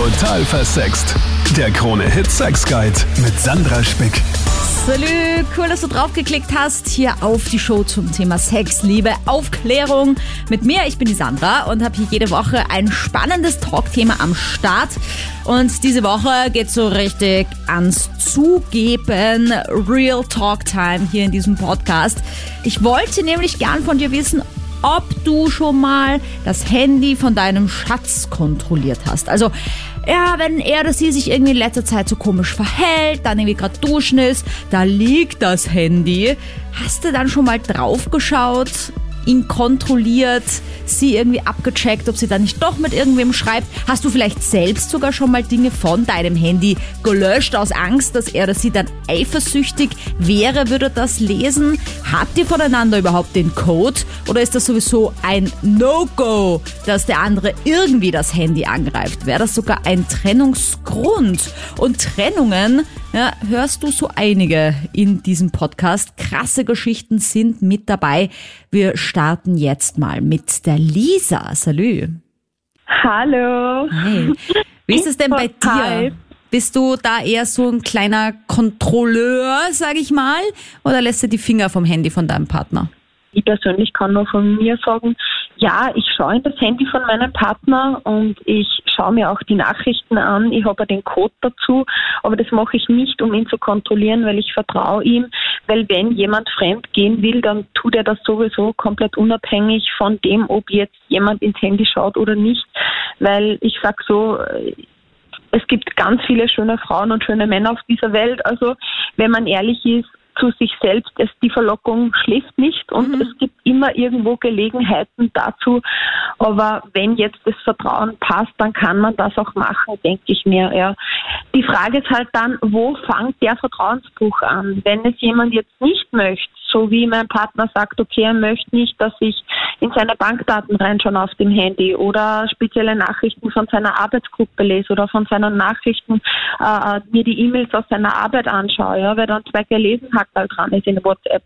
Total versext. Der Krone Hit Sex Guide mit Sandra Spick. Salü, cool, dass du draufgeklickt hast. Hier auf die Show zum Thema Sex, Liebe, Aufklärung. Mit mir, ich bin die Sandra und habe hier jede Woche ein spannendes Talkthema am Start. Und diese Woche geht so richtig ans Zugeben. Real Talk Time hier in diesem Podcast. Ich wollte nämlich gern von dir wissen, ob du schon mal das Handy von deinem Schatz kontrolliert hast. Also, ja, wenn er oder sie sich irgendwie in letzter Zeit so komisch verhält, dann irgendwie gerade duschen ist, da liegt das Handy. Hast du dann schon mal draufgeschaut? Ihn kontrolliert, sie irgendwie abgecheckt, ob sie da nicht doch mit irgendwem schreibt. Hast du vielleicht selbst sogar schon mal Dinge von deinem Handy gelöscht aus Angst, dass er oder sie dann eifersüchtig wäre, würde das lesen? Habt ihr voneinander überhaupt den Code oder ist das sowieso ein No-Go, dass der andere irgendwie das Handy angreift? Wäre das sogar ein Trennungsgrund? Und Trennungen ja, hörst du so einige in diesem Podcast. Krasse Geschichten sind mit dabei. Wir starten jetzt mal mit der Lisa. Salü. Hallo. Hey. Wie ist es denn bei dir? Hi. Bist du da eher so ein kleiner Kontrolleur, sag ich mal, oder lässt du die Finger vom Handy von deinem Partner? Ich persönlich kann nur von mir sagen, ja, ich schaue in das Handy von meinem Partner und ich schaue mir auch die Nachrichten an. Ich habe den Code dazu, aber das mache ich nicht, um ihn zu kontrollieren, weil ich vertraue ihm. Weil wenn jemand fremd gehen will, dann tut er das sowieso komplett unabhängig von dem, ob jetzt jemand ins Handy schaut oder nicht. Weil ich sag so, es gibt ganz viele schöne Frauen und schöne Männer auf dieser Welt. Also wenn man ehrlich ist, zu sich selbst, es, die Verlockung schläft nicht und Mhm. es gibt immer irgendwo Gelegenheiten dazu. Aber wenn jetzt das Vertrauen passt, dann kann man das auch machen, denke ich mir. Ja. Die Frage ist halt dann, wo fängt der Vertrauensbruch an? Wenn es jemand jetzt nicht möchte, so wie mein Partner sagt, okay, er möchte nicht, dass ich in seine Bankdaten reinschaue auf dem Handy oder spezielle Nachrichten von seiner Arbeitsgruppe lese oder von seinen Nachrichten äh, mir die E-Mails aus seiner Arbeit anschaue, ja, weil dann zwei gelesen hat dran ist in WhatsApp,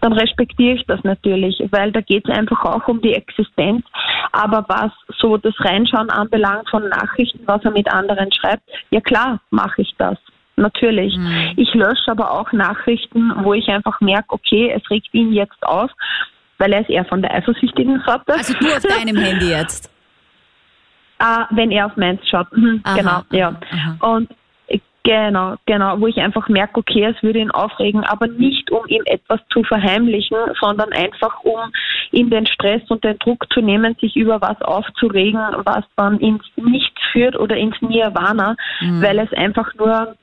dann respektiere ich das natürlich, weil da geht es einfach auch um die Existenz. Aber was so das Reinschauen anbelangt von Nachrichten, was er mit anderen schreibt, ja klar, mache ich das. Natürlich. Ich lösche aber auch Nachrichten, wo ich einfach merke, okay, es regt ihn jetzt auf, weil er ist eher von der eifersüchtigen Sorte. Also du auf deinem Handy jetzt. Ah, wenn er auf meins schaut. Mhm, Aha, genau, aha, ja. Und äh, genau, genau, wo ich einfach merke, okay, es würde ihn aufregen, aber nicht um ihm etwas zu verheimlichen, sondern einfach um ihm den Stress und den Druck zu nehmen, sich über was aufzuregen, was dann ins Nichts führt oder ins Nirvana, Mhm. weil es einfach nur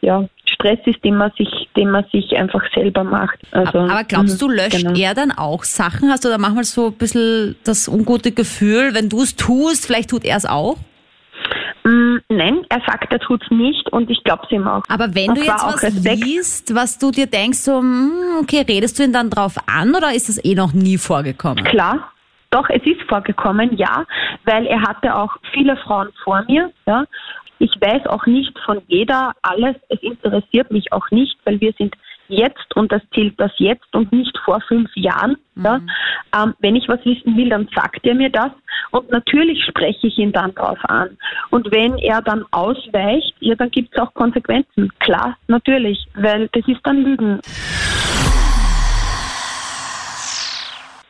ja, Stress ist, den man sich, den man sich einfach selber macht. Also, Aber glaubst du, mhm, löscht genau. er dann auch Sachen? Hast du da manchmal so ein bisschen das ungute Gefühl, wenn du es tust, vielleicht tut er es auch? Mm, Nein, er sagt, er tut's nicht und ich glaube es ihm auch. Aber wenn Und du jetzt auch was Respekt. liest, was du dir denkst, so, hm, okay, redest du ihn dann drauf an oder ist das eh noch nie vorgekommen? Klar, doch, es ist vorgekommen, ja, weil er hatte auch viele Frauen vor mir, ja. Ich weiß auch nicht von jeder alles, es interessiert mich auch nicht, weil wir sind jetzt und das zählt das jetzt und nicht vor fünf Jahren. Ja. Ähm, wenn ich was wissen will, dann sagt er mir das und natürlich spreche ich ihn dann drauf an. Und wenn er dann ausweicht, ja, dann gibt es auch Konsequenzen. Klar, natürlich, weil das ist dann Lügen.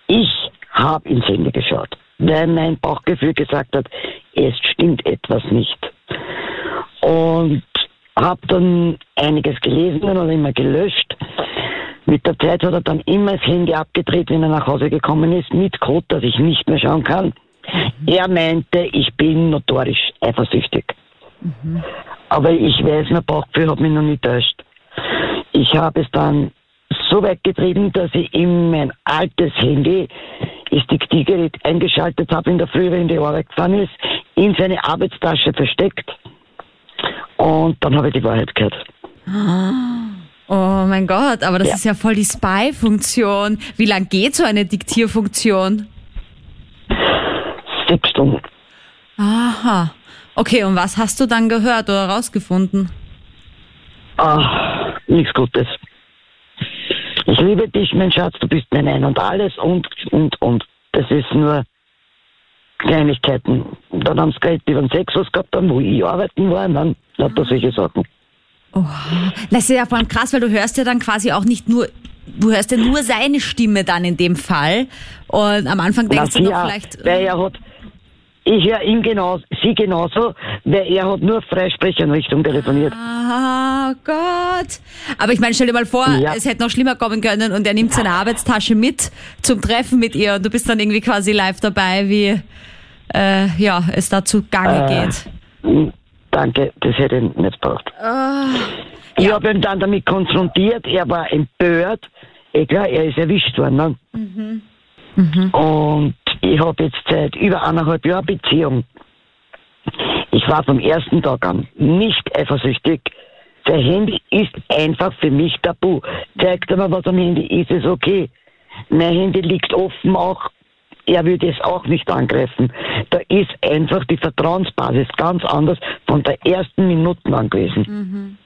Ich habe ins Handy geschaut, weil mein Bauchgefühl gesagt hat, es stimmt etwas nicht. Und habe dann einiges gelesen und immer gelöscht. Mit der Zeit hat er dann immer das Handy abgedreht, wenn er nach Hause gekommen ist, mit Code, dass ich nicht mehr schauen kann. Er meinte, ich bin notorisch eifersüchtig. Aber ich weiß, mein Bauchgefühl hat mich noch nicht täuscht. Ich habe es dann so weit getrieben, dass ich in mein altes Handy das Diktiergerät eingeschaltet habe in der Früh, wenn die Arbeit gefahren ist, in seine Arbeitstasche versteckt. Und dann habe ich die Wahrheit gehört. Oh mein Gott, aber das Ja. ist ja voll die Spy-Funktion. Wie lang geht so eine Diktierfunktion? Sechs Stunden. Aha. Okay, und was hast du dann gehört oder rausgefunden? Ah, nichts Gutes. Ich liebe dich, mein Schatz, du bist mein Ein und Alles und, und, und. Das ist nur Kleinigkeiten. Dann haben sie geredet über den Sex, was gehabt haben, wo ich arbeiten war, und dann lauter solche Sachen. Das ist ja vor allem krass, weil du hörst ja dann quasi auch nicht nur, du hörst ja nur seine Stimme dann in dem Fall. Und am Anfang denkst Na, du noch auch, vielleicht. Weil er hat, ich höre ihn genauso, sie genauso, weil er hat nur Freisprecheinrichtung telefoniert. Ah Gott. Aber ich meine, stell dir mal vor, Ja. es hätte noch schlimmer kommen können und er nimmt seine Arbeitstasche mit zum Treffen mit ihr und du bist dann irgendwie quasi live dabei, wie äh, ja, es da zu Gange Äh, geht. Danke, das hätte ich nicht gebraucht. Ah, Ich Ja. habe ihn dann damit konfrontiert, er war empört. Eh klar, er ist erwischt worden. Ne? Mhm. Und ich habe jetzt seit über eineinhalb Jahren Beziehung. Ich war vom ersten Tag an nicht eifersüchtig. Sein Handy ist einfach für mich tabu. Zeigt mir, was am Handy ist, ist okay. Mein Handy liegt offen auch. Er würde es auch nicht angreifen. Da ist einfach die Vertrauensbasis ganz anders von der ersten Minute an gewesen.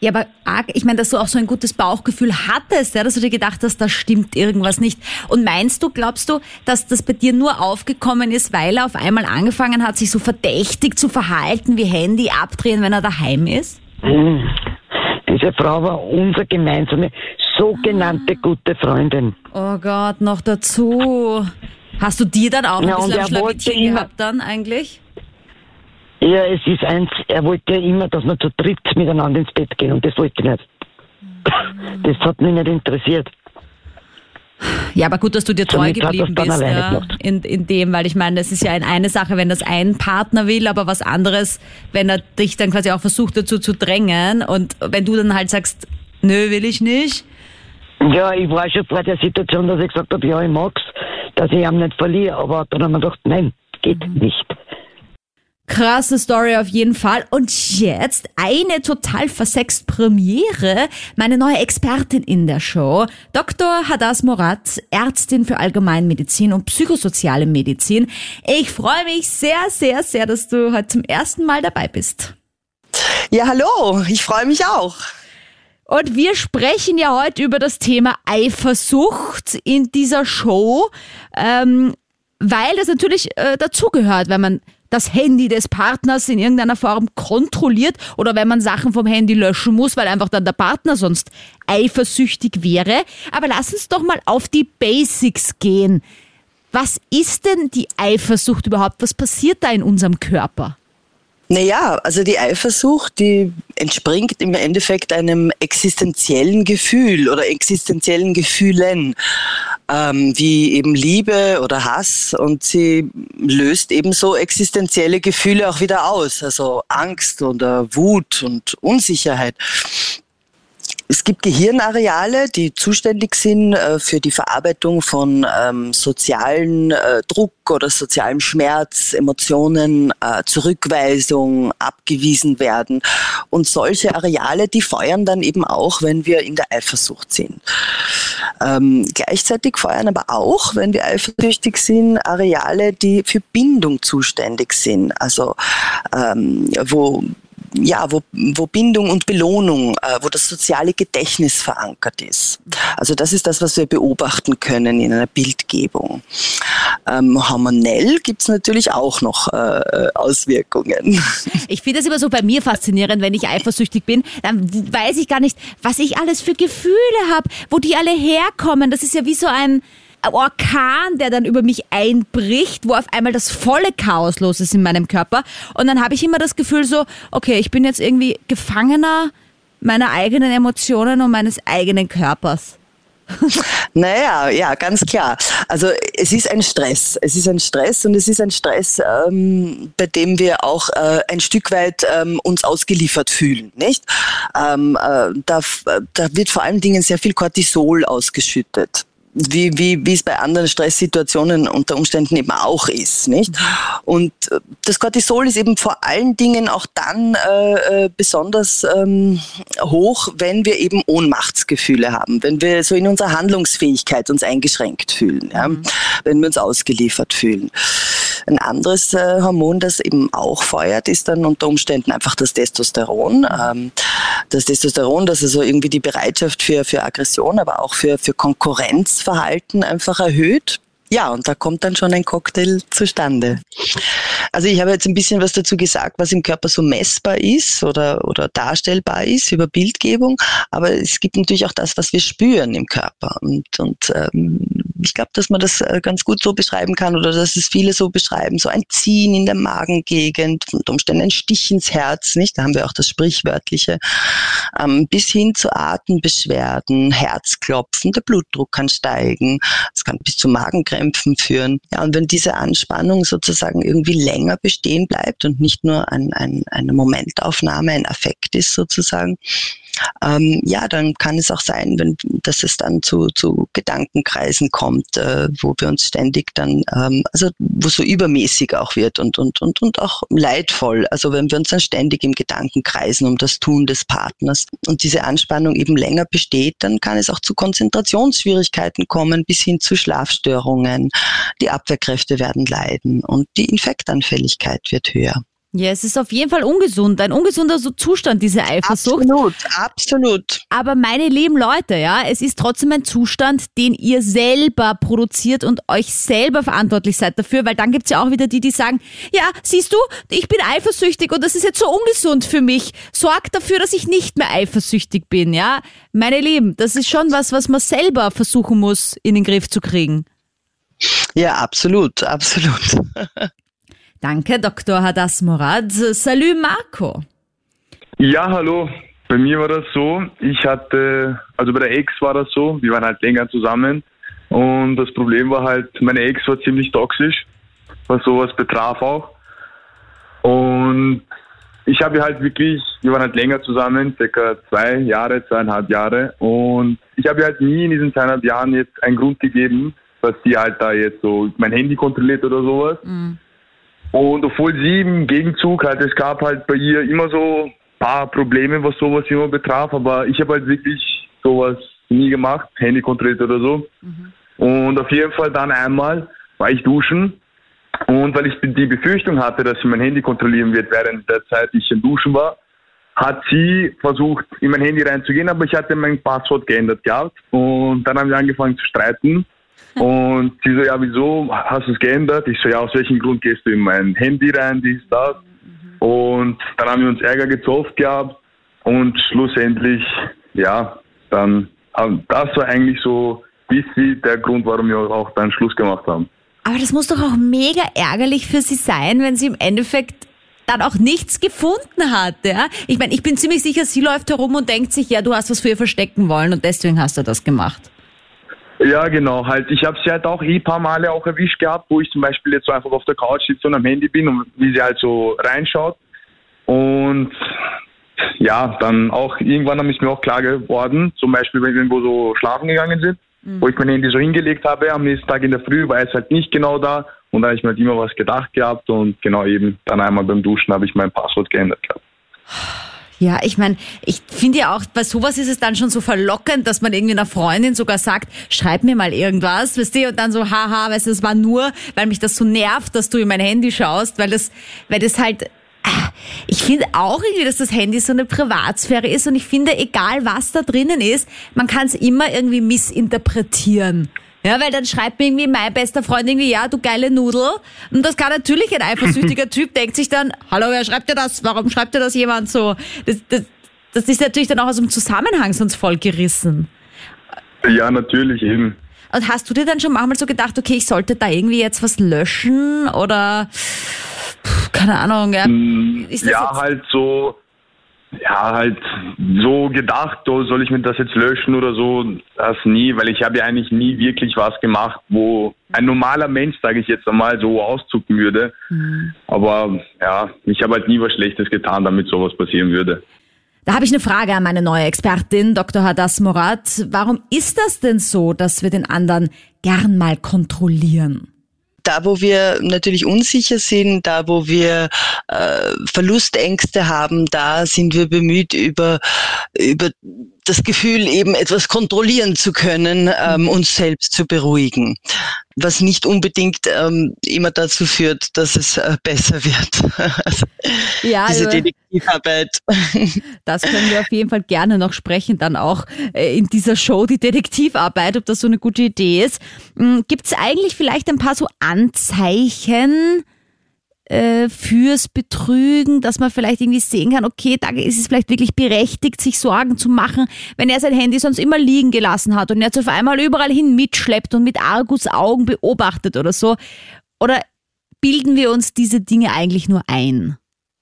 Ja, aber arg, ich meine, dass du auch so ein gutes Bauchgefühl hattest, ja, dass du dir gedacht hast, da stimmt irgendwas nicht. Und meinst du, glaubst du, dass das bei dir nur aufgekommen ist, weil er auf einmal angefangen hat, sich so verdächtig zu verhalten, wie Handy abdrehen, wenn er daheim ist? Diese Frau war unsere gemeinsame sogenannte gute Freundin. Oh Gott, noch dazu. Hast du dir dann auch ein Ja, und bisschen ein wollte Schlawittchen gehabt dann eigentlich? Ja, es ist eins, er wollte ja immer, dass wir zu dritt miteinander ins Bett gehen und das wollte ich nicht. Das hat mich nicht interessiert. Ja, aber gut, dass du dir treu Damit geblieben bist, alleine ja, gemacht. in, in dem, weil ich meine, es ist ja eine Sache, wenn das ein Partner will, aber was anderes, wenn er dich dann quasi auch versucht dazu zu drängen und wenn du dann halt sagst, nö, will ich nicht. Ja, ich war schon vor der Situation, dass ich gesagt habe, ja, ich mag's, dass ich ihn nicht verliere, aber dann haben wir gedacht, nein, geht nicht. Krasse Story auf jeden Fall. Und jetzt eine total versext Premiere. Meine neue Expertin in der Show. Dr. Hadas Morat, Ärztin für Allgemeinmedizin und psychosoziale Medizin. Ich freue mich sehr, sehr, sehr, dass du heute zum ersten Mal dabei bist. Ja, hallo, ich freue mich auch. Und wir sprechen ja heute über das Thema Eifersucht in dieser Show, ähm, weil das natürlich äh, dazugehört, wenn man das Handy des Partners in irgendeiner Form kontrolliert oder wenn man Sachen vom Handy löschen muss, weil einfach dann der Partner sonst eifersüchtig wäre. Aber lass uns doch mal auf die Basics gehen. Was ist denn die Eifersucht überhaupt? Was passiert da in unserem Körper? Naja, also die Eifersucht, die entspringt im Endeffekt einem existenziellen Gefühl oder existenziellen Gefühlen, ähm, wie eben Liebe oder Hass und sie löst ebenso existenzielle Gefühle auch wieder aus, also Angst oder Wut und Unsicherheit. Es gibt Gehirnareale, die zuständig sind äh, für die Verarbeitung von ähm, sozialen äh, Druck oder sozialem Schmerz, Emotionen, äh, Zurückweisung, abgewiesen werden. Und solche Areale, die feuern dann eben auch, wenn wir in der Eifersucht sind. Ähm, gleichzeitig feuern aber auch, wenn wir eifersüchtig sind, Areale, die für Bindung zuständig sind. Also ähm, wo ja, wo, wo Bindung und Belohnung, äh, wo das soziale Gedächtnis verankert ist. Also das ist das, was wir beobachten können in einer Bildgebung. Ähm, hormonell gibt's natürlich auch noch äh, Auswirkungen. Ich finde es immer so bei mir faszinierend, wenn ich eifersüchtig bin, dann weiß ich gar nicht, was ich alles für Gefühle habe, wo die alle herkommen. Das ist ja wie so ein Orkan, der dann über mich einbricht, wo auf einmal das volle Chaos los ist in meinem Körper. Und dann habe ich immer das Gefühl so, okay, ich bin jetzt irgendwie Gefangener meiner eigenen Emotionen und meines eigenen Körpers. Naja, ja, ganz klar. Also es ist ein Stress. Es ist ein Stress und es ist ein Stress, ähm, bei dem wir auch äh, ein Stück weit ähm, uns ausgeliefert fühlen, nicht? Ähm, äh, da, da wird vor allen Dingen sehr viel Cortisol ausgeschüttet. Wie, wie, wie es bei anderen Stresssituationen unter Umständen eben auch ist, nicht? Und äh, das Cortisol ist eben vor allen Dingen auch dann äh, äh, besonders ähm, hoch, wenn wir eben Ohnmachtsgefühle haben, wenn wir so in unserer Handlungsfähigkeit uns eingeschränkt fühlen, ja? wenn wir uns ausgeliefert fühlen. Ein anderes äh, Hormon, das eben auch feuert, ist dann unter Umständen einfach das Testosteron. Ähm, das Testosteron, das also irgendwie die Bereitschaft für, für Aggression, aber auch für, für Konkurrenzverhalten einfach erhöht. Ja, und da kommt dann schon ein Cocktail zustande. Also ich habe jetzt ein bisschen was dazu gesagt, was im Körper so messbar ist oder, oder darstellbar ist über Bildgebung, aber es gibt natürlich auch das, was wir spüren im Körper. Und, und ähm, ich glaube, dass man das äh, ganz gut so beschreiben kann oder dass es viele so beschreiben, so ein Ziehen in der Magengegend, unter Umständen ein Stich ins Herz, nicht? Da haben wir auch das Sprichwörtliche, ähm, bis hin zu Atembeschwerden, Herzklopfen, der Blutdruck kann steigen, es kann bis zu Magenkrämpfen führen. Ja, und wenn diese Anspannung sozusagen irgendwie länger bestehen bleibt und nicht nur ein, ein, eine Momentaufnahme, ein Affekt ist sozusagen, ähm, ja, dann kann es auch sein, wenn, dass es dann zu, zu Gedankenkreisen kommt, äh, wo wir uns ständig dann, ähm, also wo so übermäßig auch wird und, und, und, und auch leidvoll. Also wenn wir uns dann ständig im Gedanken kreisen um das Tun des Partners und diese Anspannung eben länger besteht, dann kann es auch zu Konzentrationsschwierigkeiten kommen, bis hin zu Schlafstörungen. Die Abwehrkräfte werden leiden und die Infektanfälligkeit wird höher. Ja, es ist auf jeden Fall ungesund, ein ungesunder Zustand, diese Eifersucht. Absolut, absolut. Aber meine lieben Leute, ja, es ist trotzdem ein Zustand, den ihr selber produziert und euch selber verantwortlich seid dafür, weil dann gibt's ja auch wieder die, die sagen, ja, siehst du, ich bin eifersüchtig und das ist jetzt so ungesund für mich. Sorgt dafür, dass ich nicht mehr eifersüchtig bin, ja. Meine Lieben, das ist schon was, was man selber versuchen muss, in den Griff zu kriegen. Ja, absolut, absolut. Danke, Dr. Hadas Morad. Salut, Marco. Ja, hallo. Bei mir war das so, ich hatte, also bei der Ex war das so, wir waren halt länger zusammen und das Problem war halt, meine Ex war ziemlich toxisch, was sowas betraf auch. Und ich habe halt wirklich, wir waren halt länger zusammen, circa zwei Jahre, zweieinhalb Jahre und ich habe halt nie in diesen zweieinhalb Jahren jetzt einen Grund gegeben, dass sie halt da jetzt so mein Handy kontrolliert oder sowas. Mhm. Und obwohl sie im Gegenzug halt, es gab halt bei ihr immer so ein paar Probleme, was sowas immer betraf, aber ich habe halt wirklich sowas nie gemacht, Handy kontrolliert oder so. Mhm. Und auf jeden Fall dann einmal war ich duschen und weil ich die Befürchtung hatte, dass sie mein Handy kontrollieren wird, während der Zeit ich im Duschen war, hat sie versucht, in mein Handy reinzugehen, aber ich hatte mein Passwort geändert gehabt und dann haben wir angefangen zu streiten und sie so, ja, wieso hast du es geändert? Ich so, ja, aus welchem Grund gehst du in mein Handy rein, dies, das. Und dann haben wir uns Ärger gezofft gehabt und schlussendlich, ja, dann, das war eigentlich so ein bisschen der Grund, warum wir auch dann Schluss gemacht haben. Aber das muss doch auch mega ärgerlich für sie sein, wenn sie im Endeffekt dann auch nichts gefunden hat, ja? Ich meine, ich bin ziemlich sicher, sie läuft herum und denkt sich, ja, du hast was für ihr verstecken wollen und deswegen hast du das gemacht. Ja, genau. Halt, ich habe sie halt auch eh ein paar Male auch erwischt gehabt, wo ich zum Beispiel jetzt so einfach auf der Couch sitze und am Handy bin und wie sie halt so reinschaut. Und ja, dann auch irgendwann ist mir auch klar geworden, zum Beispiel, wenn wir irgendwo so schlafen gegangen sind, mhm. wo ich mein Handy so hingelegt habe, am nächsten Tag in der Früh war es halt nicht genau da. Und da habe ich mir halt immer was gedacht gehabt und genau eben dann einmal beim Duschen habe ich mein Passwort geändert gehabt. Ja, ich meine, ich finde ja auch, bei sowas ist es dann schon so verlockend, dass man irgendwie einer Freundin sogar sagt, schreib mir mal irgendwas, weißt du, und dann so, haha, weißt du, es war nur, weil mich das so nervt, dass du in mein Handy schaust, weil das, weil das halt, ah, ich finde auch irgendwie, dass das Handy so eine Privatsphäre ist und ich finde, egal was da drinnen ist, man kann es immer irgendwie missinterpretieren. Ja, weil dann schreibt mir irgendwie mein bester Freund irgendwie, ja, du geile Nudel. Und das kann natürlich ein eifersüchtiger Typ, denkt sich dann, hallo, wer schreibt dir das? Warum schreibt dir das jemand so? Das, das, das ist natürlich dann auch aus dem Zusammenhang sonst voll gerissen. Ja, natürlich eben. Und hast du dir dann schon manchmal so gedacht, okay, ich sollte da irgendwie jetzt was löschen oder keine Ahnung, ja? Mm, ja, halt so, ja, halt so gedacht, oh, soll ich mir das jetzt löschen oder so, das nie, weil ich habe ja eigentlich nie wirklich was gemacht, wo ein normaler Mensch, sage ich jetzt einmal, so auszucken würde. Mhm. Aber ja, ich habe halt nie was Schlechtes getan, damit sowas passieren würde. Da habe ich eine Frage an meine neue Expertin, Dr. Hadas Morat. Warum ist das denn so, dass wir den anderen gern mal kontrollieren? Da, wo wir natürlich unsicher sind, da, wo wir äh, Verlustängste haben, da sind wir bemüht, über, über das Gefühl, eben etwas kontrollieren zu können, ähm, uns selbst zu beruhigen. Was nicht unbedingt ähm, immer dazu führt, dass es äh, besser wird. also ja, diese Detektivarbeit. Das können wir auf jeden Fall gerne noch sprechen, dann auch äh, in dieser Show, die Detektivarbeit, ob das so eine gute Idee ist. Gibt es eigentlich vielleicht ein paar so Anzeichen äh, fürs Betrügen, dass man vielleicht irgendwie sehen kann, okay, da ist es vielleicht wirklich berechtigt, sich Sorgen zu machen, wenn er sein Handy sonst immer liegen gelassen hat und jetzt auf einmal überall hin mitschleppt und mit Argusaugen beobachtet oder so. Oder bilden wir uns diese Dinge eigentlich nur ein?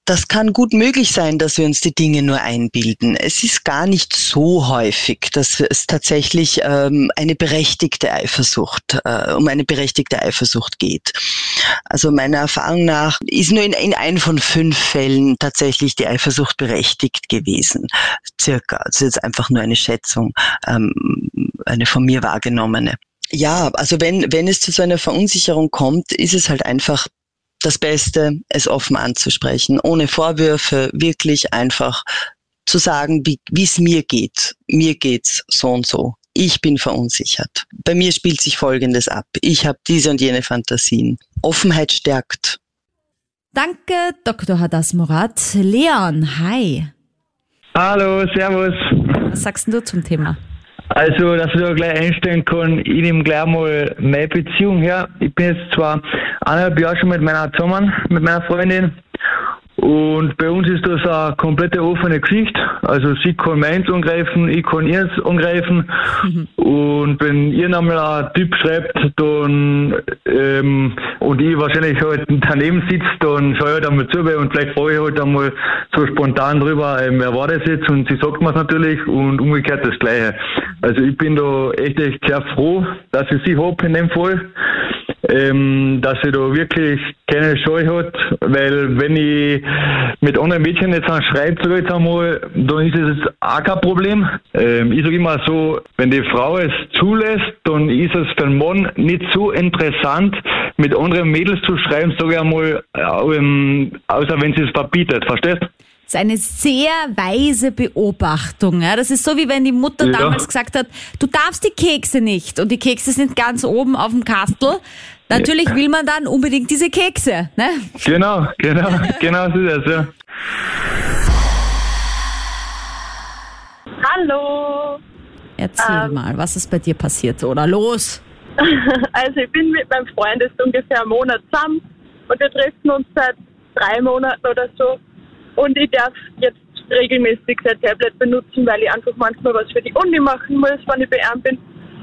Das kann gut möglich sein, dass wir uns die Dinge nur einbilden. Es ist gar nicht so häufig, dass es tatsächlich ähm, eine berechtigte Eifersucht, äh, um eine berechtigte Eifersucht geht. Also meiner Erfahrung nach ist nur in, in ein von fünf Fällen tatsächlich die Eifersucht berechtigt gewesen. Circa. Also jetzt einfach nur eine Schätzung, ähm, eine von mir wahrgenommene. Ja, also wenn, wenn es zu so einer Verunsicherung kommt, ist es halt einfach das Beste, es offen anzusprechen, ohne Vorwürfe, wirklich einfach zu sagen, wie es mir geht. Mir geht's so und so. Ich bin verunsichert. Bei mir spielt sich Folgendes ab. Ich habe diese und jene Fantasien. Offenheit stärkt. Danke, Dr. Hadas Murat. Leon, hi. Hallo, servus. Was sagst du zum Thema? Also, dass ich da gleich einstellen kann, ich nehme gleich mal meine Beziehung her. Ich bin jetzt zwar eineinhalb Jahre schon mit meiner zusammen, mit meiner Freundin. Und bei uns ist das eine komplette offene Geschichte. Also sie kann meins angreifen, ich kann ihrs angreifen. Mhm. Und wenn ihr nochmal ein Typ schreibt, dann ähm, und ich wahrscheinlich halt daneben sitzt, dann schaue ich halt einmal zu und vielleicht frage ich halt einmal so spontan drüber, ähm, wer war das jetzt? Und sie sagt mir natürlich und umgekehrt das Gleiche. Also ich bin da echt, echt sehr froh, dass ich sie habe in dem Fall ähm, dass sie da wirklich keine Scheu hat, weil wenn ich mit anderen Mädchen jetzt schreibe, sag jetzt einmal, dann ist es auch kein Problem. Ähm, ich sage immer so, wenn die Frau es zulässt, dann ist es für den Mann nicht so interessant, mit anderen Mädels zu schreiben, sage ich einmal, ähm, außer wenn sie es verbietet, verstehst? Das ist eine sehr weise Beobachtung. Ja? Das ist so, wie wenn die Mutter ja. damals gesagt hat, du darfst die Kekse nicht und die Kekse sind ganz oben auf dem Kastel. Natürlich will man dann unbedingt diese Kekse. Ne? Genau, genau, genau so ist es, ja. Hallo. Erzähl ähm, mal, was ist bei dir passiert oder los? Also ich bin mit meinem Freund jetzt ungefähr einen Monat zusammen und wir treffen uns seit drei Monaten oder so und ich darf jetzt regelmäßig sein Tablet benutzen, weil ich einfach manchmal was für die Uni machen muss, wenn ich bei ihm bin.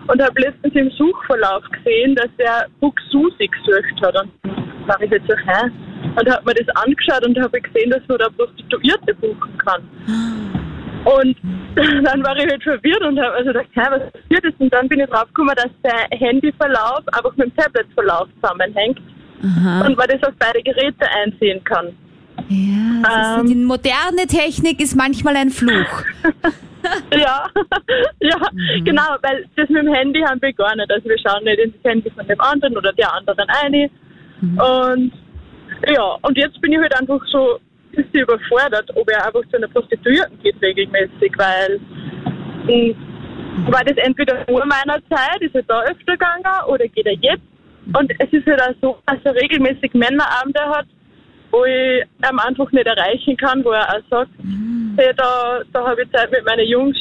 Und habe letztens im Suchverlauf gesehen, dass er Buxusi gesucht hat. Und war ich jetzt so, hä? Und habe mir das angeschaut und habe gesehen, dass man da Prostituierte buchen kann. Und dann war ich halt verwirrt und habe also gedacht, hä, was passiert ist? Und dann bin ich draufgekommen, dass der Handyverlauf einfach mit dem Tabletverlauf zusammenhängt. Aha. Und man das auf beide Geräte einsehen kann. Ja, ähm, die moderne Technik ist manchmal ein Fluch. ja, ja, mhm. genau, weil das mit dem Handy haben wir gar nicht. Also wir schauen nicht ins Handy von dem anderen oder der anderen eine. Mhm. Und ja, und jetzt bin ich halt einfach so ein bisschen überfordert, ob er einfach zu einer Prostituierten geht regelmäßig, weil, hm, war das entweder vor meiner Zeit, ist er da öfter gegangen oder geht er jetzt? Und es ist halt auch so, dass er regelmäßig Männerabende hat, wo ich am einfach nicht erreichen kann, wo er auch sagt, mhm. hey, da, da habe ich Zeit mit meinen Jungs.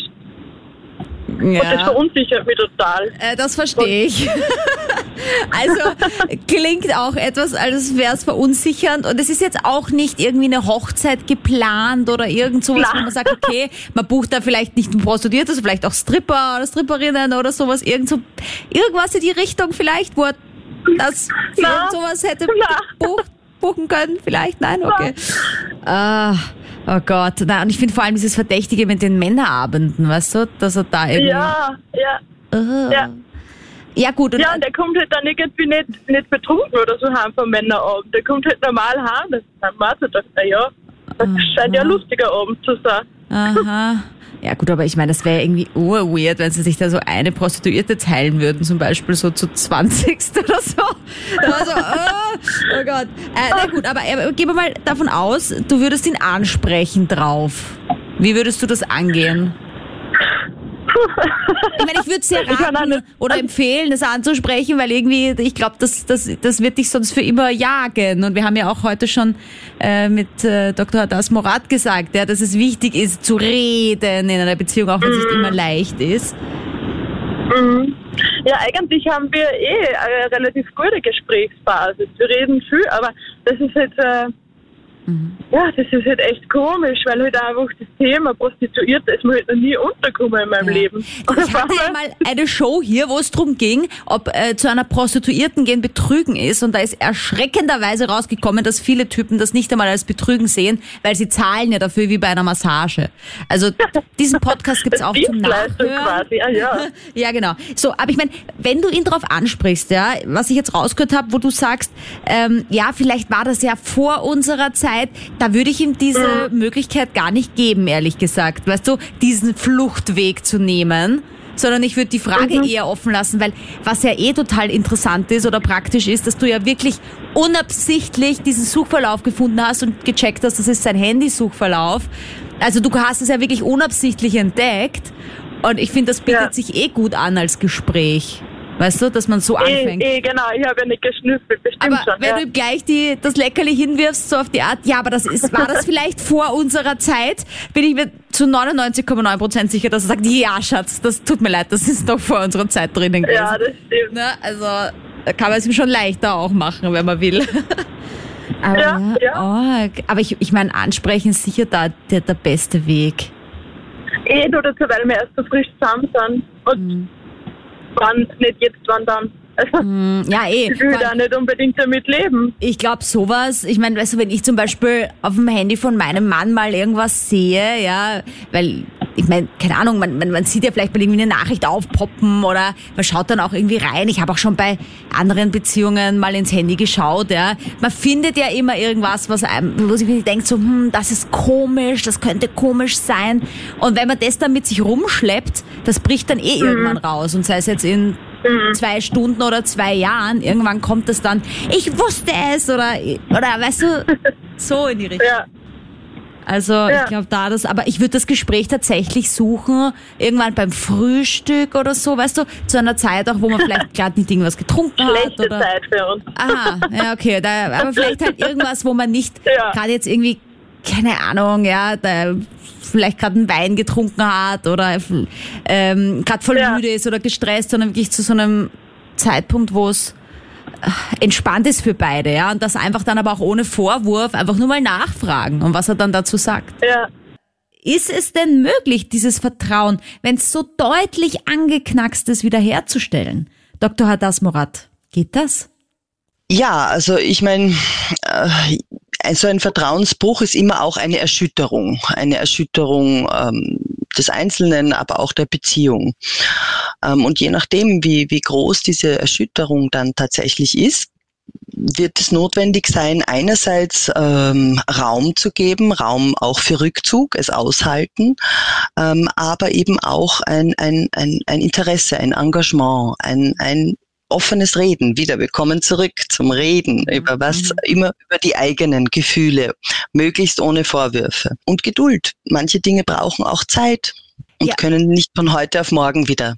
Ja. Und das verunsichert mich total. Äh, das verstehe ich. also klingt auch etwas, als wäre es verunsichernd. Und es ist jetzt auch nicht irgendwie eine Hochzeit geplant oder irgend sowas, wo man sagt, okay, man bucht da vielleicht nicht ein Prostituiertes, vielleicht auch Stripper oder Stripperinnen oder sowas. Irgend so, irgendwas in die Richtung vielleicht, wo er das sowas hätte gebucht buchen können? Vielleicht? Nein? Okay. Ah, oh Gott. Na, und ich finde vor allem dieses Verdächtige mit den Männerabenden, weißt du, dass er da irgendwie... Ja, ja. Uh. ja. Ja, gut. Und ja, und der kommt halt dann irgendwie nicht, nicht betrunken oder so heim vom Männerabend. Der kommt halt normal heim. Das ist dann dass, ja, das scheint ja ein lustiger Abend zu sein. Aha. Ja gut, aber ich meine, das wäre irgendwie urweird, wenn sie sich da so eine Prostituierte teilen würden, zum Beispiel so zu 20. oder so. Also, oh, oh Gott. Äh, na gut, aber äh, gehen wir mal davon aus, du würdest ihn ansprechen drauf. Wie würdest du das angehen? Ich meine, ich würde es dir auch raten oder empfehlen, das anzusprechen, weil irgendwie, ich glaube, das, das, das wird dich sonst für immer jagen. Und wir haben ja auch heute schon äh, mit äh, Dr. Hadas Morat gesagt, ja, dass es wichtig ist, zu reden in einer Beziehung, auch wenn es nicht immer leicht ist. Mhm. Ja, eigentlich haben wir eh eine relativ gute Gesprächsbasis. Wir reden viel, aber das ist jetzt, äh, ja, das ist halt echt komisch, weil halt einfach das Thema Prostituierte ist mir halt noch nie untergekommen in meinem Ja. Leben. Ich hatte ja mal eine Show hier, wo es darum ging, ob äh, zu einer Prostituierten gehen Betrügen ist. Und da ist erschreckenderweise rausgekommen, dass viele Typen das nicht einmal als Betrügen sehen, weil sie zahlen ja dafür wie bei einer Massage. Also diesen Podcast gibt's Das auch zum Nachhören. quasi, ah, ja. Ja, genau. So, aber ich meine, wenn du ihn darauf ansprichst, ja, was ich jetzt rausgehört habe, wo du sagst, ähm, ja, vielleicht war das ja vor unserer Zeit, da würde ich ihm diese Möglichkeit gar nicht geben, ehrlich gesagt. Weißt du, diesen Fluchtweg zu nehmen. Sondern ich würde die Frage eher offen lassen, weil was ja eh total interessant ist oder praktisch ist, dass du ja wirklich unabsichtlich diesen Suchverlauf gefunden hast und gecheckt hast, das ist sein Handysuchverlauf. Also du hast es ja wirklich unabsichtlich entdeckt. Und ich finde, das bietet Ja. sich eh gut an als Gespräch. Weißt du, dass man so Eh, anfängt. eh, genau, ich habe ja nicht geschnüffelt, bestimmt aber schon. wenn ja. du gleich die, das Leckerli hinwirfst, so auf die Art, ja, aber das ist, war das vielleicht vor unserer Zeit, bin ich mir zu 99,9 Prozent sicher, dass er sagt, ja, Schatz, das tut mir leid, das ist doch vor unserer Zeit drinnen gewesen. ja, das stimmt. Ne? Also, da kann man es ihm schon leichter auch machen, wenn man will. aber Ja, ja. arg. aber ich, ich meine, ansprechen ist sicher da der, der beste Weg. Eh nur dazu, weil wir erst so frisch zusammen sind. Und Mhm. Wann, nicht jetzt, wann dann. Also, Mm, Ja, eh. ich will da nicht unbedingt damit leben. Ich glaube sowas, ich meine, weißt du, wenn ich zum Beispiel auf dem Handy von meinem Mann mal irgendwas sehe, ja, weil, ich meine, keine Ahnung, man, man, man sieht ja vielleicht mal irgendwie eine Nachricht aufpoppen oder man schaut dann auch irgendwie rein. Ich habe auch schon bei anderen Beziehungen mal ins Handy geschaut, ja. Man findet ja immer irgendwas, was einem, wo sich denkt so, hm, das ist komisch, das könnte komisch sein. Und wenn man das dann mit sich rumschleppt, das bricht dann eh irgendwann raus. Und sei es jetzt in zwei Stunden oder zwei Jahren, irgendwann kommt es dann, ich wusste es oder, oder weißt du, so in die Richtung. Ja, Also Ja. ich glaube da das, aber ich würde das Gespräch tatsächlich suchen, irgendwann beim Frühstück oder so, weißt du, zu einer Zeit auch, wo man vielleicht gerade nicht irgendwas getrunken hat schlechte oder. Zeit für uns. Aha, ja, okay. Da, aber vielleicht halt irgendwas, wo man nicht Ja. gerade jetzt irgendwie, keine Ahnung, ja, da vielleicht gerade einen Wein getrunken hat oder ähm, gerade voll Ja. müde ist oder gestresst, sondern wirklich zu so einem Zeitpunkt, wo es entspannt ist für beide, ja, und das einfach dann aber auch ohne Vorwurf einfach nur mal nachfragen und was er dann dazu sagt. Ja. Ist es denn möglich, dieses Vertrauen, wenn es so deutlich angeknackst ist, wiederherzustellen? Dr. Hadas Morat, geht das? Ja, also ich meine, äh, so ein Vertrauensbruch ist immer auch eine Erschütterung, eine Erschütterung ähm, des Einzelnen, aber auch der Beziehung. Ähm, und je nachdem, wie, wie groß diese Erschütterung dann tatsächlich ist, wird es notwendig sein, einerseits ähm, Raum zu geben, Raum auch für Rückzug, es aushalten, ähm, aber eben auch ein, ein, ein, ein Interesse, ein Engagement, ein, ein offenes Reden. Wieder, wir kommen zurück zum Reden über was, immer über die eigenen Gefühle, möglichst ohne Vorwürfe. Und Geduld. Manche Dinge brauchen auch Zeit und Ja. können nicht von heute auf morgen wieder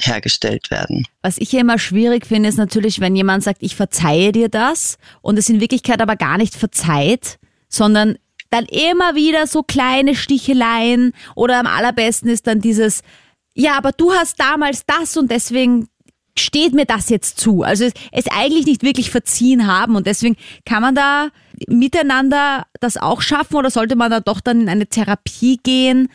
hergestellt werden. Was ich ja immer schwierig finde, ist natürlich, wenn jemand sagt, ich verzeihe dir das und es in Wirklichkeit aber gar nicht verzeiht, sondern dann immer wieder so kleine Sticheleien oder am allerbesten ist dann dieses, ja, aber du hast damals das und deswegen steht mir das jetzt zu. Also es, es eigentlich nicht wirklich verziehen haben und deswegen kann man da miteinander das auch schaffen oder sollte man da doch dann in eine Therapie gehen,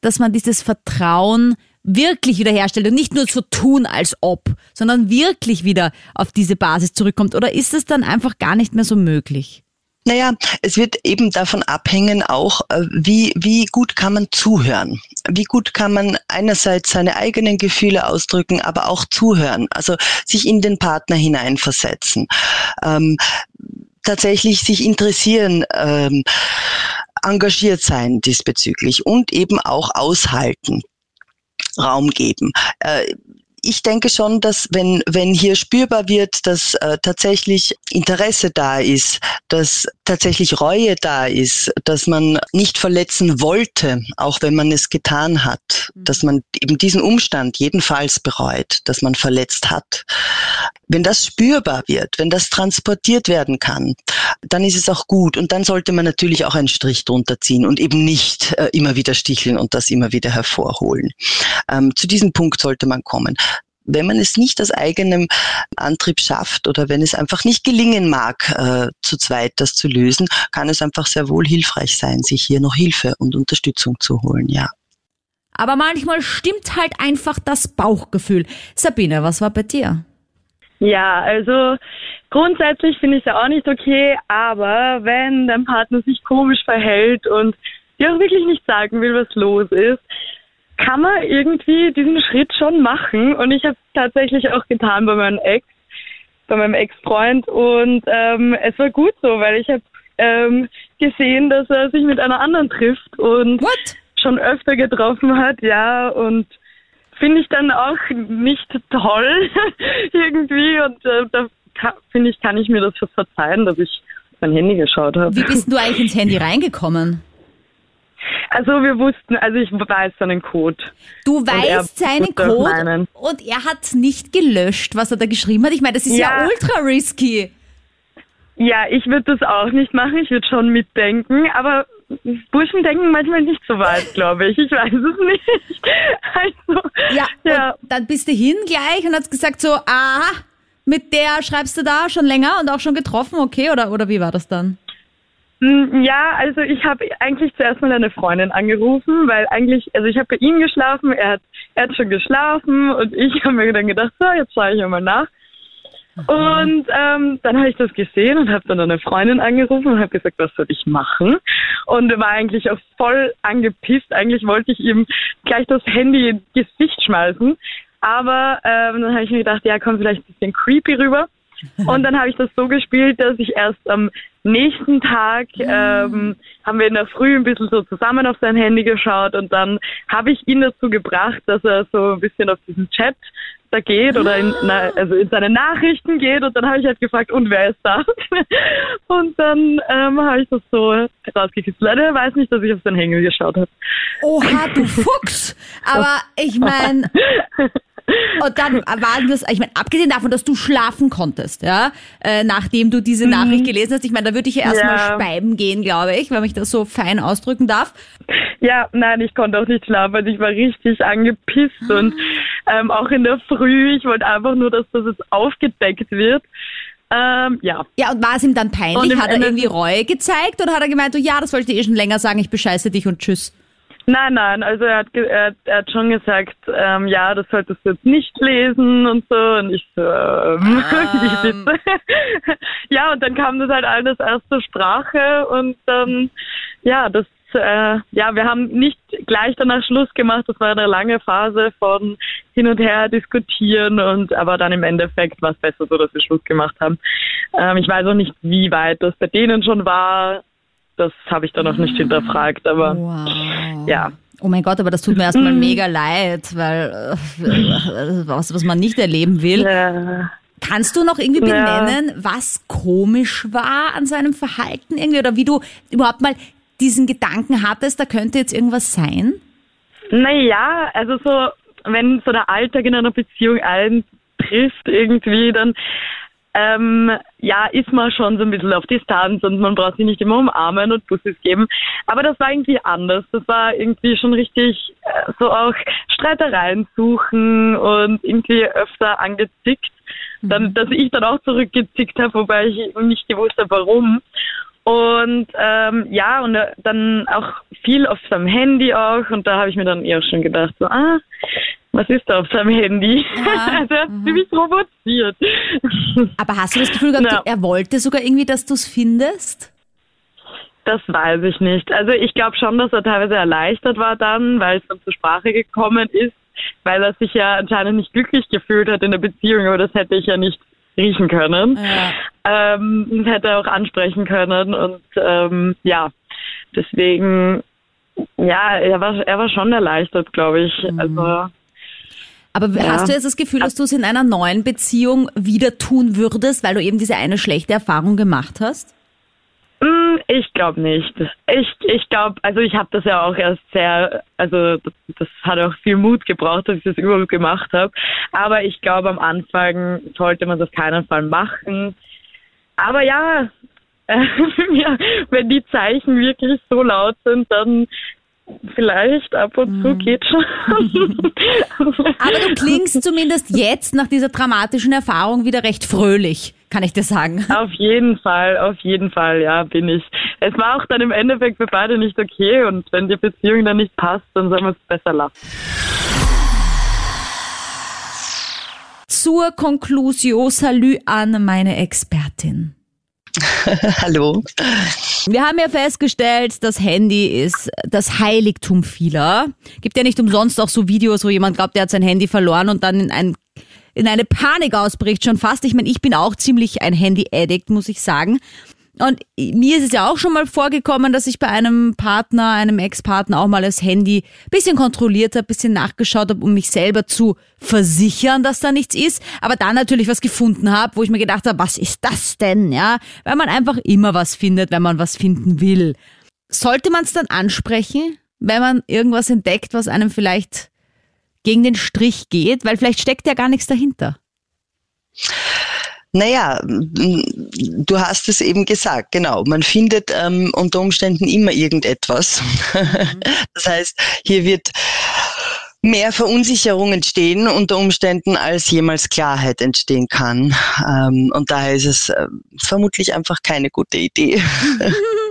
dass man dieses Vertrauen wirklich wiederherstellt und nicht nur so tun, als ob, sondern wirklich wieder auf diese Basis zurückkommt? Oder ist es dann einfach gar nicht mehr so möglich? Naja, es wird eben davon abhängen auch, äh, wie, wie gut kann man zuhören. Wie gut kann man einerseits seine eigenen Gefühle ausdrücken, aber auch zuhören. Also sich in den Partner hineinversetzen. Ähm, tatsächlich sich interessieren, ähm, engagiert sein diesbezüglich und eben auch aushalten, Raum geben. Äh, ich denke schon, dass wenn, wenn hier spürbar wird, dass äh, tatsächlich Interesse da ist, dass tatsächlich Reue da ist, dass man nicht verletzen wollte, auch wenn man es getan hat, mhm. dass man eben diesen Umstand jedenfalls bereut, dass man verletzt hat. Wenn das spürbar wird, wenn das transportiert werden kann, dann ist es auch gut. Und dann sollte man natürlich auch einen Strich drunter ziehen und eben nicht äh, immer wieder sticheln und das immer wieder hervorholen. Ähm, zu diesem Punkt sollte man kommen wenn man es nicht aus eigenem Antrieb schafft oder wenn es einfach nicht gelingen mag, äh, zu zweit das zu lösen, kann es einfach sehr wohl hilfreich sein, sich hier noch Hilfe und Unterstützung zu holen, ja. Aber manchmal stimmt halt einfach das Bauchgefühl. Sabine, was war bei dir? Ja, also grundsätzlich finde ich es ja auch nicht okay, aber wenn dein Partner sich komisch verhält und dir auch wirklich nicht sagen will, was los ist, kann man irgendwie diesen Schritt schon machen. Und ich habe es tatsächlich auch getan bei meinem Ex, bei meinem Ex-Freund. Und ähm, es war gut so, weil ich habe ähm, gesehen, dass er sich mit einer anderen trifft und What? schon öfter getroffen hat, ja. Und finde ich dann auch nicht toll irgendwie. Und äh, da finde ich, kann ich mir das verzeihen, dass ich mein Handy geschaut habe. Wie bist du eigentlich ins Handy reingekommen? Also wir wussten, also ich weiß seinen Code. Du weißt seinen Code und er hat nicht gelöscht, was er da geschrieben hat. Ich meine, das ist ja, ja ultra risky. Ja, ich würde das auch nicht machen. Ich würde schon mitdenken, aber Burschen denken manchmal nicht so weit, glaube ich. Ich weiß es nicht. Also, ja, ja. dann bist du hin gleich und hast gesagt so, aha, mit der schreibst du da schon länger und auch schon getroffen, okay? Oder, oder wie war das dann? Hm, ja, also ich habe eigentlich zuerst mal eine Freundin angerufen, weil eigentlich, also ich habe bei ihm geschlafen, er hat, er hat schon geschlafen und ich habe mir dann gedacht, so, jetzt schaue ich mal nach. Und ähm, dann habe ich das gesehen und habe dann eine Freundin angerufen und habe gesagt, was soll ich machen? Und war eigentlich auch voll angepisst. Eigentlich wollte ich ihm gleich das Handy ins Gesicht schmeißen. Aber ähm, dann habe ich mir gedacht, ja, komm vielleicht ein bisschen creepy rüber. Und dann habe ich das so gespielt, dass ich erst am nächsten Tag ähm, haben wir in der Früh ein bisschen so zusammen auf sein Handy geschaut und dann habe ich ihn dazu gebracht, dass er so ein bisschen auf diesen Chat da geht oder in, na, also in seine Nachrichten geht und dann habe ich halt gefragt, und wer ist da? und dann ähm, habe ich das so rausgekitzelt. Er weiß nicht, dass ich auf sein Handy geschaut habe. Oha, du Fuchs! Aber ich meine, Und dann war das, ich meine, abgesehen davon, dass du schlafen konntest, ja, äh, nachdem du diese mhm. Nachricht gelesen hast, ich meine, da würde ich ja erstmal ja. speiben gehen, glaube ich, wenn ich das so fein ausdrücken darf. Ja, nein, ich konnte auch nicht schlafen. Ich war richtig angepisst ah. und ähm, auch in der Früh, ich wollte einfach nur, dass das jetzt aufgedeckt wird. Ähm, ja. Ja, und war es ihm dann peinlich? Hat er irgendwie Reue gezeigt oder hat er gemeint, oh ja, das wollte ich eh schon länger sagen, ich bescheiße dich und tschüss? Nein, nein, also er hat, er, er hat schon gesagt, ähm, ja, das solltest du jetzt nicht lesen und so. Und ich so, ähm, bitte. ja, und dann kam das halt alles erst zur Sprache und ähm, ja, das äh, ja, wir haben nicht gleich danach Schluss gemacht. Das war eine lange Phase von hin und her diskutieren und aber dann im Endeffekt war es besser so, dass wir Schluss gemacht haben. Ähm, ich weiß auch nicht, wie weit das bei denen schon war das habe ich dann noch nicht hinterfragt, aber wow. ja. Oh mein Gott, aber das tut mir erstmal mega leid, weil äh, was, was man nicht erleben will. Ja. Kannst du noch irgendwie benennen, ja. was komisch war an seinem Verhalten irgendwie oder wie du überhaupt mal diesen Gedanken hattest, da könnte jetzt irgendwas sein? Naja, also so, wenn so der Alltag in einer Beziehung eintrifft irgendwie, dann ähm, ja, ist man schon so ein bisschen auf Distanz und man braucht sich nicht immer umarmen und Busses geben. Aber das war irgendwie anders. Das war irgendwie schon richtig äh, so auch Streitereien suchen und irgendwie öfter angezickt. Dann, mhm. dass ich dann auch zurückgezickt habe, wobei ich nicht gewusst habe, warum. Und ähm, ja, und äh, dann auch viel auf seinem Handy auch. Und da habe ich mir dann eher schon gedacht, so, ah, was ist da auf seinem Handy? Ja. also er hat mhm. ziemlich provoziert. Aber hast du das Gefühl gehabt, ja. er wollte sogar irgendwie, dass du es findest? Das weiß ich nicht. Also ich glaube schon, dass er teilweise erleichtert war dann, weil es dann zur Sprache gekommen ist, weil er sich ja anscheinend nicht glücklich gefühlt hat in der Beziehung, aber das hätte ich ja nicht riechen können. Ja. Ähm, hätte er auch ansprechen können und ähm, ja, deswegen, ja, er war, er war schon erleichtert, glaube ich. Mhm. Also Aber Ja. hast du jetzt das Gefühl, dass du es in einer neuen Beziehung wieder tun würdest, weil du eben diese eine schlechte Erfahrung gemacht hast? Mm, Ich glaube nicht. Ich, ich glaube, also ich habe das ja auch erst sehr, also das, hat auch viel Mut gebraucht, dass ich das überhaupt gemacht habe. Aber ich glaube, am Anfang sollte man das auf keinen Fall machen. Aber ja, äh, ja, wenn die Zeichen wirklich so laut sind, dann vielleicht ab und zu geht schon. Aber du klingst zumindest jetzt nach dieser dramatischen Erfahrung wieder recht fröhlich, kann ich dir sagen. Auf jeden Fall, auf jeden Fall, ja, bin ich. Es war auch dann im Endeffekt für beide nicht okay und wenn die Beziehung dann nicht passt, dann soll man es besser lassen. Zur Conclusio, Salü an meine Expertin. Hallo. Wir haben ja festgestellt, das Handy ist das Heiligtum vieler. Gibt ja nicht umsonst auch so Videos, wo jemand glaubt, der hat sein Handy verloren und dann in, ein, in eine Panik ausbricht schon fast. Ich meine, ich bin auch ziemlich ein Handy-Addict, muss ich sagen. Und mir ist es ja auch schon mal vorgekommen, dass ich bei einem Partner, einem Ex-Partner auch mal das Handy bisschen kontrolliert habe, bisschen nachgeschaut habe, um mich selber zu versichern, dass da nichts ist. Aber dann natürlich was gefunden habe, wo ich mir gedacht habe, was ist das denn? Ja, weil man einfach immer was findet, wenn man was finden will. Sollte man es dann ansprechen, wenn man irgendwas entdeckt, was einem vielleicht gegen den Strich geht? Weil vielleicht steckt ja gar nichts dahinter. Naja, du hast es eben gesagt, genau. Man findet ähm, unter Umständen immer irgendetwas. Das heißt, hier wird mehr Verunsicherung entstehen unter Umständen, als jemals Klarheit entstehen kann. Ähm, und daher ist es äh, vermutlich einfach keine gute Idee.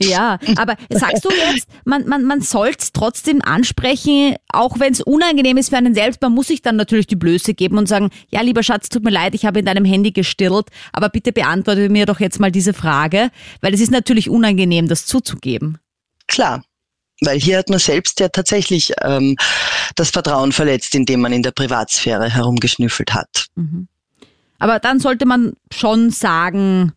Ja, aber sagst du jetzt, man, man, man soll es trotzdem ansprechen, auch wenn es unangenehm ist für einen selbst, man muss sich dann natürlich die Blöße geben und sagen, ja, lieber Schatz, tut mir leid, ich habe in deinem Handy gestirrt, aber bitte beantworte mir doch jetzt mal diese Frage, weil es ist natürlich unangenehm, das zuzugeben. Klar. Weil hier hat man selbst ja tatsächlich ähm, das Vertrauen verletzt, indem man in der Privatsphäre herumgeschnüffelt hat. Aber dann sollte man schon sagen,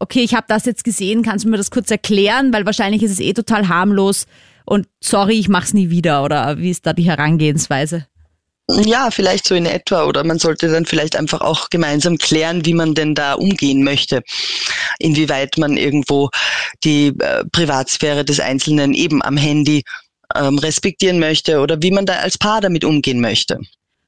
okay, ich habe das jetzt gesehen, kannst du mir das kurz erklären, weil wahrscheinlich ist es eh total harmlos und sorry, ich mach's nie wieder oder wie ist da die Herangehensweise? Ja, vielleicht so in etwa. Oder man sollte dann vielleicht einfach auch gemeinsam klären, wie man denn da umgehen möchte. Inwieweit man irgendwo die äh, Privatsphäre des Einzelnen eben am Handy ähm, respektieren möchte oder wie man da als Paar damit umgehen möchte.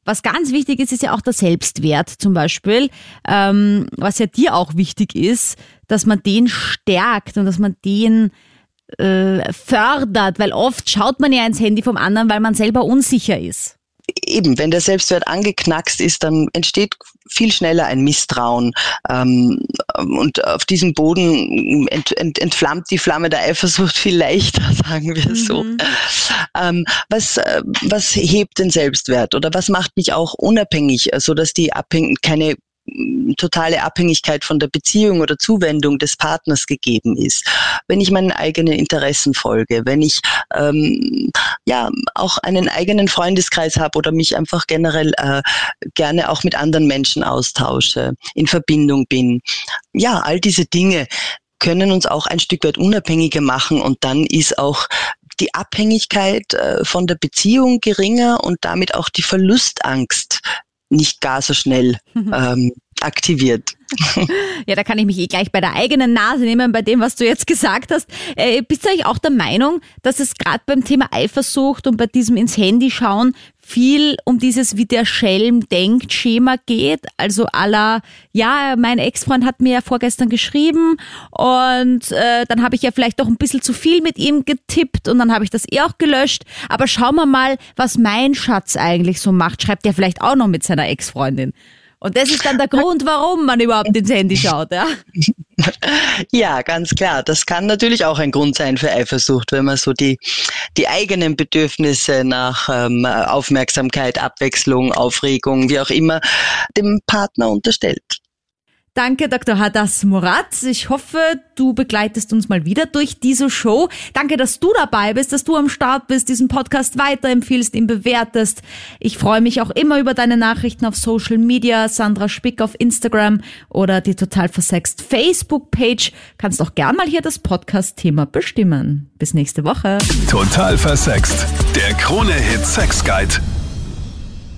Was ganz wichtig ist, ist ja auch der Selbstwert zum Beispiel, ähm, was ja dir auch wichtig ist, dass man den stärkt und dass man den äh, fördert, weil oft schaut man ja ins Handy vom anderen, weil man selber unsicher ist. Eben, wenn der Selbstwert angeknackst ist, dann entsteht viel schneller ein Misstrauen. Ähm, und auf diesem Boden ent, ent, entflammt die Flamme der Eifersucht viel leichter, sagen wir so. Ähm, was, äh, was hebt den Selbstwert oder was macht mich auch unabhängig, so dass die abhäng keine totale Abhängigkeit von der Beziehung oder Zuwendung des Partners gegeben ist, wenn ich meinen eigenen Interessen folge, wenn ich ähm, ja auch einen eigenen Freundeskreis habe oder mich einfach generell äh, gerne auch mit anderen Menschen austausche, in Verbindung bin. Ja, all diese Dinge können uns auch ein Stück weit unabhängiger machen und dann ist auch die Abhängigkeit äh, von der Beziehung geringer und damit auch die Verlustangst nicht gar so schnell ähm, aktiviert. Ja, da kann ich mich eh gleich bei der eigenen Nase nehmen, bei dem, was du jetzt gesagt hast. Äh, bist du eigentlich auch der Meinung, dass es gerade beim Thema Eifersucht und bei diesem ins Handy schauen viel um dieses wie der Schelm denkt Schema geht? Also aller, ja, mein Ex-Freund hat mir ja vorgestern geschrieben und äh, dann habe ich ja vielleicht doch ein bisschen zu viel mit ihm getippt und dann habe ich das eh auch gelöscht. Aber schauen wir mal, was mein Schatz eigentlich so macht. Schreibt er vielleicht auch noch mit seiner Ex-Freundin. Und das ist dann der Grund, warum man überhaupt ins Handy schaut, ja? Ja, ganz klar. Das kann natürlich auch ein Grund sein für Eifersucht, wenn man so die, die eigenen Bedürfnisse nach ähm, Aufmerksamkeit, Abwechslung, Aufregung, wie auch immer, dem Partner unterstellt. Danke, Dr. Hadas Murat. Ich hoffe, du begleitest uns mal wieder durch diese Show. Danke, dass du dabei bist, dass du am Start bist, diesen Podcast weiterempfiehlst, ihn bewertest. Ich freue mich auch immer über deine Nachrichten auf Social Media, Sandra Spick auf Instagram oder die total versext Facebook-Page. Kannst auch gern mal hier das Podcast-Thema bestimmen. Bis nächste Woche. Total versext. Der Krone-Hit Sex Guide.